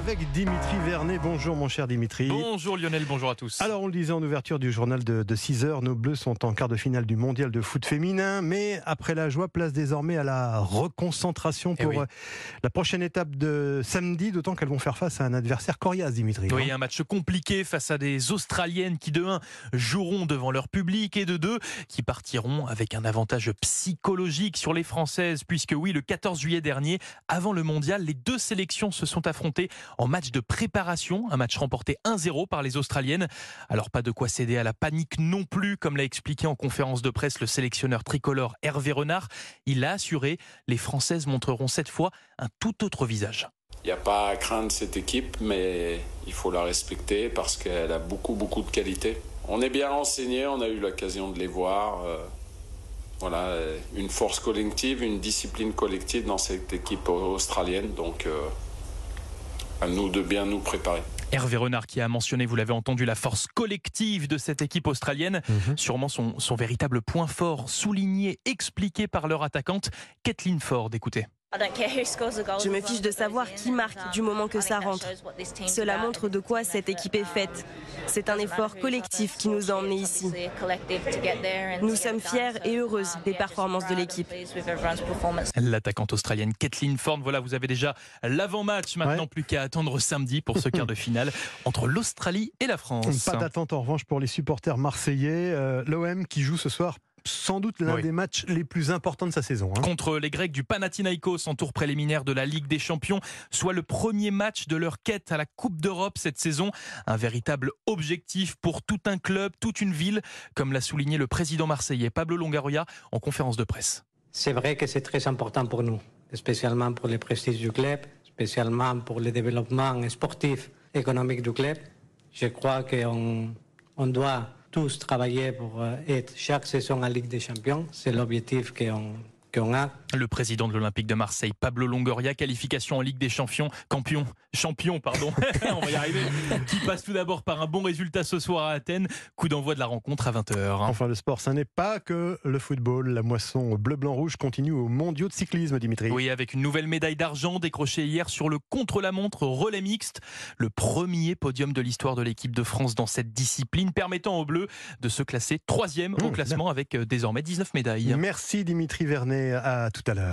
avec Dimitri Vernet. Bonjour mon cher Dimitri. Bonjour Lionel, bonjour à tous. Alors on le disait en ouverture du journal de, 6 heures, nos Bleus sont en quart de finale du mondial de foot féminin, mais après la joie, place désormais à la reconcentration Eh pour oui. euh, la prochaine étape de samedi, d'autant qu'elles vont faire face à un adversaire coriace, Dimitri. Oui, hein. un match compliqué face à des Australiennes qui de 1 joueront devant leur public et de 2 qui partiront avec un avantage psychologique sur les Françaises puisque oui, le 14 juillet dernier, avant le mondial, les deux sélections se sont affrontées en match de préparation, un match remporté 1-0 par les Australiennes. Alors pas de quoi céder à la panique non plus, comme l'a expliqué en conférence de presse le sélectionneur tricolore Hervé Renard. Il a assuré, les Françaises montreront cette fois un tout autre visage. Il n'y a pas à craindre cette équipe, mais il faut la respecter parce qu'elle a beaucoup, beaucoup de qualités. On est bien renseigné, on a eu l'occasion de les voir. euh, voilà, une force collective, une discipline collective dans cette équipe australienne. Donc, euh, à nous de bien nous préparer. Hervé Renard qui a mentionné, vous l'avez entendu, la force collective de cette équipe australienne. Mhm. Sûrement son, son véritable point fort, souligné, expliqué par leur attaquante, Kathleen Ford. Écoutez. Je me fiche de savoir qui marque du moment que ça rentre. Cela montre de quoi cette équipe est faite. C'est un effort collectif qui nous a emmenés ici. Nous sommes fiers et heureuses des performances de l'équipe. L'attaquante australienne Kathleen Ford. Voilà, vous avez déjà l'avant-match. Maintenant, Ouais. plus qu'à attendre samedi pour ce quart de finale entre l'Australie et la France. Pas d'attente en revanche pour les supporters marseillais. Euh, L'OM qui joue ce soir sans doute l'un Oui. des matchs les plus importants de sa saison. hein. contre les Grecs du Panathinaikos en tour préliminaire de la Ligue des Champions, soit le premier match de leur quête à la Coupe d'Europe cette saison. Un véritable objectif pour tout un club, toute une ville, comme l'a souligné le président marseillais Pablo Longaroya en conférence de presse. C'est vrai que c'est très important pour nous, spécialement pour le prestige du club, spécialement pour le développement sportif, économique du club. Je crois qu'on on doit tous travailler pour euh, être chaque saison en Ligue des Champions. C'est l'objectif qu'on. Le président de l'Olympique de Marseille, Pablo Longoria, qualification en Ligue des Champions, campion, champion, pardon, on va y arriver, qui passe tout d'abord par un bon résultat ce soir à Athènes. Coup d'envoi de la rencontre à 20h. Enfin, le sport, ça n'est pas que le football. La moisson bleu-blanc-rouge continue aux mondiaux de cyclisme, Dimitri. Oui, avec une nouvelle médaille d'argent décrochée hier sur le contre-la-montre relais mixte. Le premier podium de l'histoire de l'équipe de France dans cette discipline, permettant aux Bleus de se classer troisième au Mmh, classement avec euh, désormais 19 médailles. Merci Dimitri Vernet. À tout à l'heure.